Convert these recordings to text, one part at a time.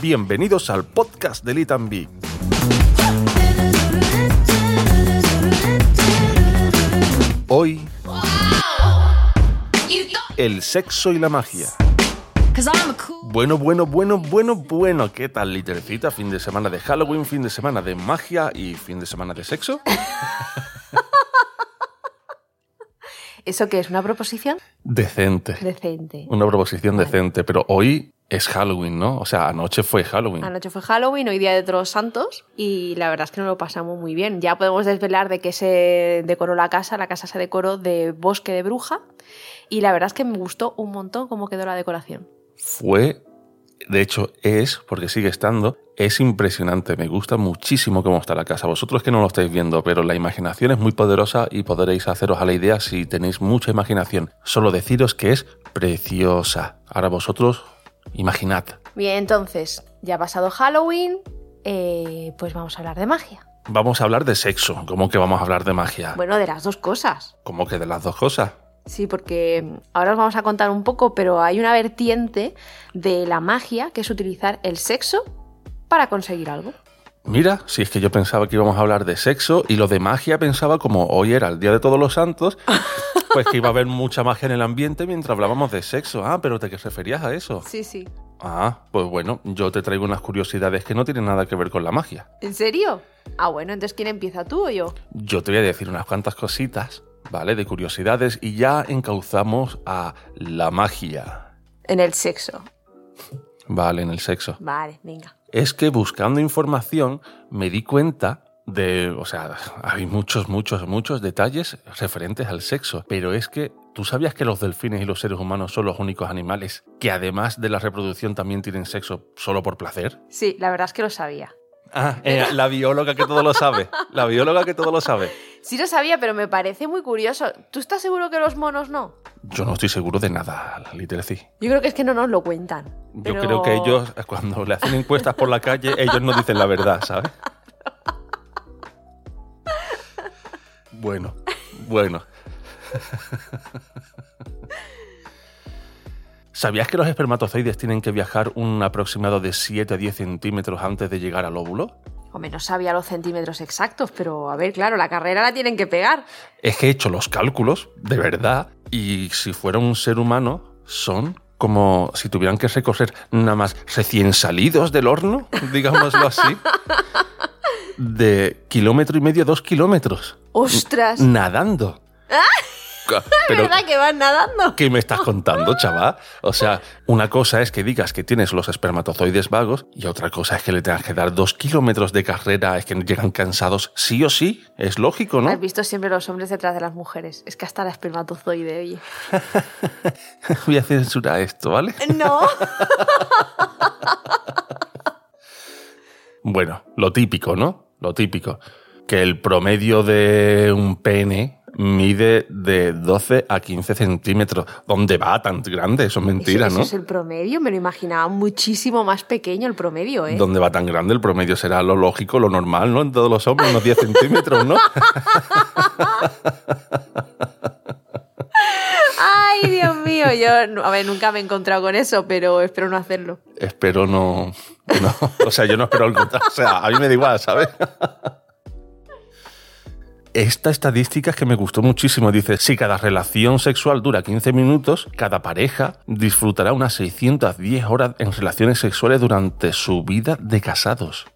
Bienvenidos al podcast de Litan B. Hoy, el sexo y la magia. Bueno, bueno, bueno, bueno, bueno. ¿Qué tal, Litercita? Fin de semana de Halloween, fin de semana de magia y fin de semana de sexo. ¿Eso qué es? ¿Una proposición? Decente. Decente. Una proposición decente, pero hoy es Halloween, ¿no? O sea, anoche fue Halloween. Anoche fue Halloween, hoy día de Todos los Santos, y la verdad es que nos lo pasamos muy bien. Ya podemos desvelar de qué se decoró la casa. La casa se decoró de bosque de bruja, y la verdad es que me gustó un montón cómo quedó la decoración. Fue, de hecho es, porque sigue estando, es impresionante. Me gusta muchísimo cómo está la casa. Vosotros que no lo estáis viendo, pero la imaginación es muy poderosa y podréis haceros a la idea si tenéis mucha imaginación. Solo deciros que es preciosa. Ahora vosotros, imaginad. Bien, entonces, ya ha pasado Halloween, eh, pues vamos a hablar de magia. Vamos a hablar de sexo. ¿Cómo que vamos a hablar de magia? Bueno, de las dos cosas. ¿Cómo que de las dos cosas? Sí, porque ahora os vamos a contar un poco, pero hay una vertiente de la magia que es utilizar el sexo para conseguir algo. Mira, si es que yo pensaba que íbamos a hablar de sexo y lo de magia pensaba como hoy era el Día de Todos los Santos, pues que iba a haber mucha magia en el ambiente mientras hablábamos de sexo. Ah, pero ¿te referías a eso? Sí, sí. Ah, pues bueno, yo te traigo unas curiosidades que no tienen nada que ver con la magia. ¿En serio? Ah, bueno, entonces ¿quién empieza tú o yo? Yo te voy a decir unas cuantas cositas, ¿vale? De curiosidades y ya encauzamos a la magia, En el sexo. ¿vale? En el sexo. Vale, venga. es que buscando información me di cuenta de, o sea, hay muchos, muchos, muchos detalles referentes al sexo, pero es que tú sabías que los delfines y los seres humanos son los únicos animales que además de la reproducción también tienen sexo solo por placer. Sí, la verdad es que lo sabía. Ah, eh, la bióloga que todo lo sabe, la bióloga que todo lo sabe. Sí lo sabía, pero me parece muy curioso. ¿Tú estás seguro que los monos no? Yo no estoy seguro de nada, Literacy. Yo creo que es que no nos lo cuentan. Yo creo que ellos, cuando le hacen encuestas por la calle, ellos no dicen la verdad, ¿sabes? Bueno, bueno. ¿Sabías que los espermatozoides tienen que viajar un aproximado de 7 a 10 centímetros antes de llegar al óvulo? Hombre, no sabía los centímetros exactos, pero a ver, claro, la carrera la tienen que pegar. Es que he hecho los cálculos, de verdad, y si fuera un ser humano, son como si tuvieran que recorrer nada más recién salidos del horno, digámoslo así, de kilómetro y medio, dos kilómetros, ¡Ostras! nadando. Ca- Pero, ¿Verdad que van nadando? ¿qué me estás contando, chaval? O sea, una cosa es que digas que tienes los espermatozoides vagos y otra cosa es que le tengas que dar dos kilómetros de carrera, es que llegan cansados sí o sí, es lógico, ¿no? Has visto siempre los hombres detrás de las mujeres. Es que hasta la espermatozoide, oye. Voy a censurar esto, ¿vale? No. Bueno, lo típico, ¿no? Lo típico. Que el promedio de un pene mide de 12 a 15 centímetros. ¿Dónde va tan grande? Eso es mentira, ¿Eso, ¿no? eso es el promedio? Me lo imaginaba muchísimo más pequeño el promedio, ¿eh? ¿Dónde va tan grande? El promedio será lo lógico, lo normal, ¿no? En todos los hombres, unos 10 centímetros, ¿no? Ay, Dios mío, yo, a ver, nunca me he encontrado con eso, pero espero no hacerlo. Espero no, no. O sea, yo no espero el contrario. O sea, a mí me da igual, ¿sabes? Esta estadística es que me gustó muchísimo. Dice, si cada relación sexual dura 15 minutos, cada pareja disfrutará unas 610 horas en relaciones sexuales durante su vida de casados.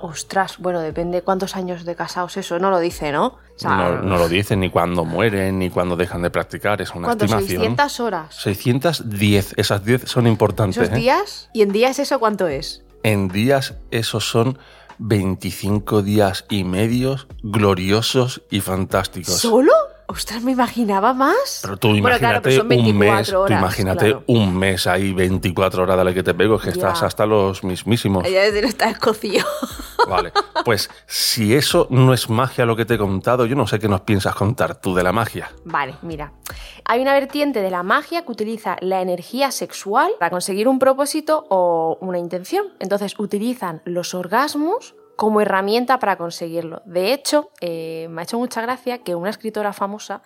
Ostras, bueno, depende cuántos años de casados eso, no lo dice, ¿no? O sea, No, no lo dicen ni cuando mueren, ni cuando dejan de practicar. Es una ¿cuánto? estimación. 600 horas. 610. Esas 10 son importantes. ¿Esos ¿eh? días? ¿Y en días eso cuánto es? En días esos son 25 días y medios gloriosos y fantásticos. ¿Solo? Ostras, me imaginaba más. Pero tú Bueno, imagínate claro, pero son un 24 mes, tú imagínate claro. un mes ahí, 24 horas, dale que te pego, que Ya. estás hasta los mismísimos. Ella desde está escocido. Vale, pues si eso no es magia lo que te he contado, yo no sé qué nos piensas contar tú de la magia. Vale, mira. Hay una vertiente de la magia que utiliza la energía sexual para conseguir un propósito o una intención. Entonces utilizan los orgasmos como herramienta para conseguirlo. De hecho, eh, me ha hecho mucha gracia que una escritora famosa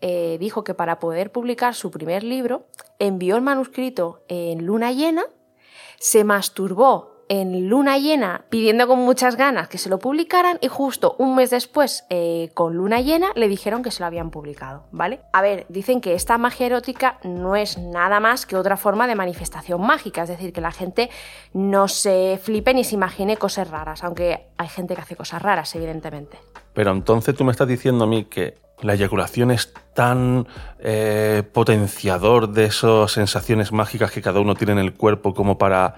eh, dijo que para poder publicar su primer libro envió el manuscrito en luna llena, se masturbó en luna llena pidiendo con muchas ganas que se lo publicaran y justo un mes después eh, con luna llena le dijeron que se lo habían publicado, ¿vale? A ver, dicen que esta magia erótica no es nada más que otra forma de manifestación mágica, es decir, que la gente no se flipe ni se imagine cosas raras, aunque hay gente que hace cosas raras, evidentemente. Pero entonces tú me estás diciendo a mí que la eyaculación es tan eh, potenciador de esas sensaciones mágicas que cada uno tiene en el cuerpo como para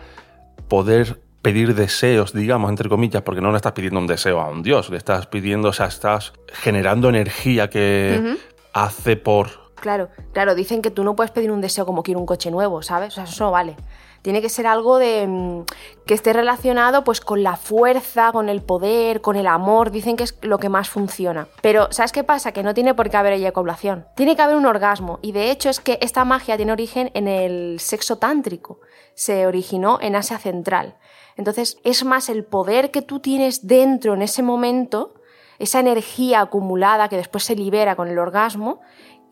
poder pedir deseos, digamos, entre comillas, porque no le estás pidiendo un deseo a un dios, le estás pidiendo, o sea, estás generando energía que hace por... Claro, claro, dicen que tú no puedes pedir un deseo como quiero un coche nuevo, ¿sabes? O sea, eso no vale. Tiene que ser algo de mm, que esté relacionado pues con la fuerza, con el poder, con el amor, dicen que es lo que más funciona. Pero ¿sabes qué pasa? Que no tiene por qué haber eyaculación. Tiene que haber un orgasmo y de hecho es que esta magia tiene origen en el sexo tántrico. Se originó en Asia Central. Entonces, es más el poder que tú tienes dentro en ese momento, esa energía acumulada que después se libera con el orgasmo,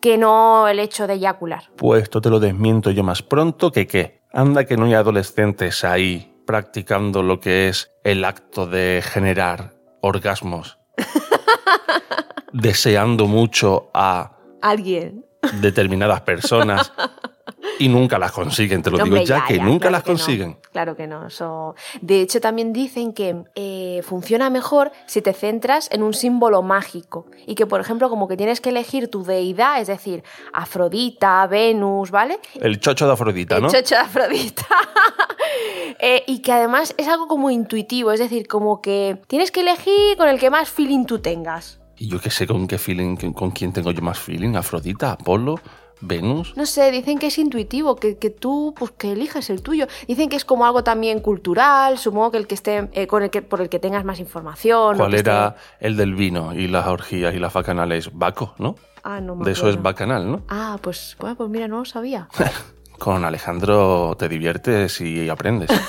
que no el hecho de eyacular. Pues esto te lo desmiento yo más pronto que qué. Anda que no hay adolescentes ahí practicando lo que es el acto de generar orgasmos. deseando mucho a Alguien. determinadas personas y nunca las consiguen, te lo digo ya, que nunca claro las que no. consiguen. Claro que no. Eso... De hecho, también dicen que eh, funciona mejor si te centras en un símbolo mágico. Y que, por ejemplo, como que tienes que elegir tu deidad, es decir, Afrodita, Venus, ¿vale? El chocho de Afrodita, ¿no? El chocho de Afrodita. Eh, y que además es algo como intuitivo, es decir, como que tienes que elegir con el que más feeling tú tengas. Y yo qué sé con qué feeling, con quién tengo yo más feeling, Afrodita, Apolo, Venus. No sé, dicen que es intuitivo, que, que tú, pues que eliges el tuyo. Dicen que es como algo también cultural, supongo que el que esté, eh, con el que, por el que tengas más información. ¿Cuál era esté- el del vino y las orgías y las bacanales? Baco, ¿no? Ah, no me De eso es bacanal, ¿no? Ah, pues, bueno, pues mira, no lo sabía. Con Alejandro te diviertes y aprendes.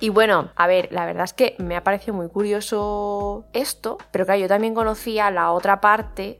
Y bueno, a ver, la verdad es que me ha parecido muy curioso esto, pero claro, yo también conocía la otra parte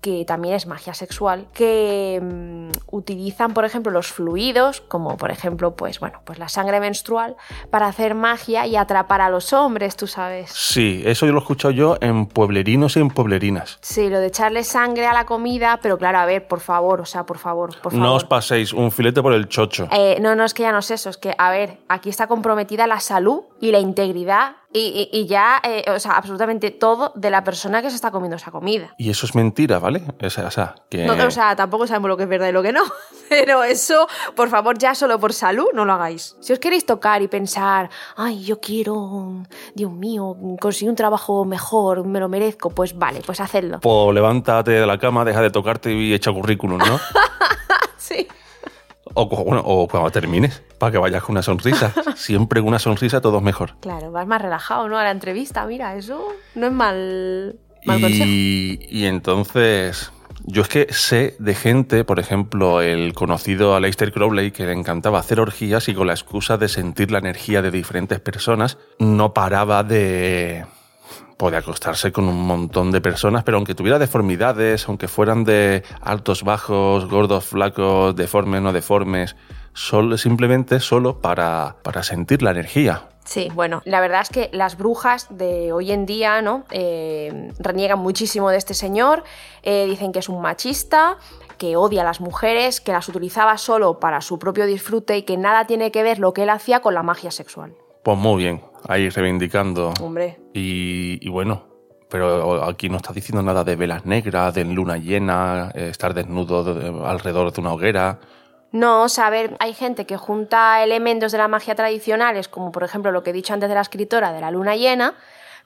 que también es magia sexual, que mm, utilizan, por ejemplo, los fluidos, como por ejemplo, pues bueno, pues la sangre menstrual, para hacer magia y atrapar a los hombres, tú sabes. Sí, eso yo lo he escuchado yo en pueblerinos y en pueblerinas. Sí, lo de echarle sangre a la comida, pero claro, a ver, por favor, o sea, por favor, por favor. No os paséis un filete por el chocho. Eh, no, no, es que ya no es eso, es que, a ver, aquí está comprometida la salud y la integridad y, y- y ya, eh, o sea, absolutamente todo de la persona que se está comiendo esa comida. Y eso es mentira, ¿vale? O sea, o sea, que... No, o sea, tampoco sabemos lo que es verdad y lo que no, pero eso, por favor, ya solo por salud, no lo hagáis. Si os queréis tocar y pensar, ay, yo quiero, Dios mío, conseguir un trabajo mejor, me lo merezco, pues vale, pues hacedlo. Pues levántate de la cama, deja de tocarte y echa currículum, ¿no? Sí. O, cu- bueno, o cuando termines, para que vayas con una sonrisa. Siempre una sonrisa todo es mejor. Claro, vas más relajado, ¿no? A la entrevista, mira, eso no es mal, mal consejo. Y entonces, yo es que sé de gente, por ejemplo, el conocido Aleister Crowley, que le encantaba hacer orgías y con la excusa de sentir la energía de diferentes personas, no paraba de poder acostarse con un montón de personas, pero aunque tuviera deformidades, aunque fueran de altos, bajos, gordos, flacos, deformes, no deformes, solo, simplemente solo para, para sentir la energía. Sí, bueno, la verdad es que las brujas de hoy en día, ¿no? Eh, reniegan muchísimo de este señor, eh, dicen que es un machista, que odia a las mujeres, que las utilizaba solo para su propio disfrute y que nada tiene que ver lo que él hacía con la magia sexual. Pues muy bien, ahí reivindicando. Hombre, Y, y bueno, pero aquí no está diciendo nada de velas negras, de luna llena, eh, estar desnudo de- alrededor de una hoguera. No, o sea, a ver, hay gente que junta elementos de la magia tradicionales, como por ejemplo lo que he dicho antes de la escritora de la luna llena,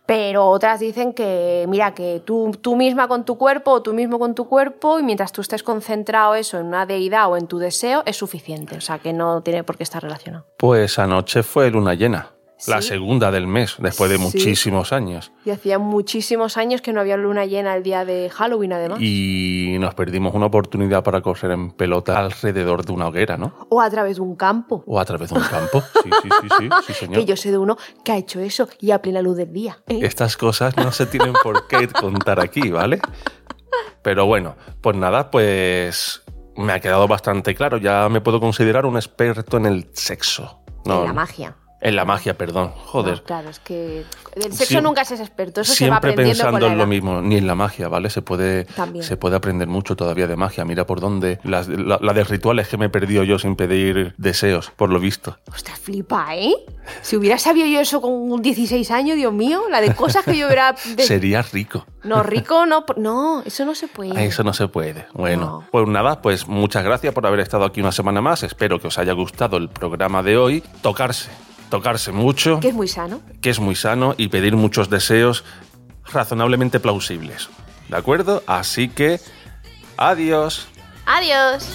pero otras dicen que, mira, que tú, tú misma con tu cuerpo o tú mismo con tu cuerpo y mientras tú estés concentrado eso en una deidad o en tu deseo es suficiente, o sea, que no tiene por qué estar relacionado. Pues anoche fue luna llena. La segunda del mes, después de Sí. muchísimos años. Y hacía muchísimos años que no había luna llena el día de Halloween, además. Y nos perdimos una oportunidad para correr en pelota alrededor de una hoguera, ¿no? O a través de un campo. O a través de un campo. Sí, sí, sí, sí, sí, señor. Que yo sé de uno que ha hecho eso y a plena luz del día. ¿eh? Estas cosas no se tienen por qué contar aquí, ¿vale? Pero bueno, pues nada, pues me ha quedado bastante claro. Ya me puedo considerar un experto en el sexo. No, en la magia. En la magia, perdón. Joder. No, claro, es que el sexo nunca se es experto, eso se va Siempre aprendiendo pensando con la en lo mismo, ni en la magia, ¿vale? Se puede, También. se puede aprender mucho todavía de magia. Mira por dónde. La, la de rituales que me he perdido yo sin pedir deseos, por lo visto. Ostras, flipa, ¿eh? Si hubiera sabido yo eso con 16 años, Dios mío, la de cosas que yo hubiera... de- Sería rico. No, rico, no, no, eso no se puede. Eso no se puede. Bueno, No. pues nada, pues muchas gracias por haber estado aquí una semana más. Espero que os haya gustado el programa de hoy. Tocarse, tocarse mucho, Que es muy sano. que es muy sano, y pedir muchos deseos razonablemente plausibles. ¿De acuerdo? Así que, adiós. Adiós.